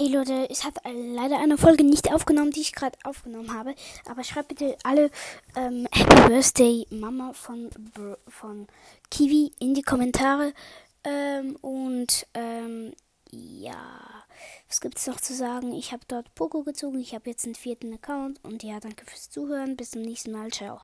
Hey Leute, ich habe leider eine Folge nicht aufgenommen, die ich gerade aufgenommen habe. Aber schreibt bitte alle ähm, Happy Birthday Mama von, von Kiwi in die Kommentare. Ähm, und ähm, ja, was gibt es noch zu sagen? Ich habe dort Poco gezogen. Ich habe jetzt einen vierten Account. Und ja, danke fürs Zuhören. Bis zum nächsten Mal. Ciao.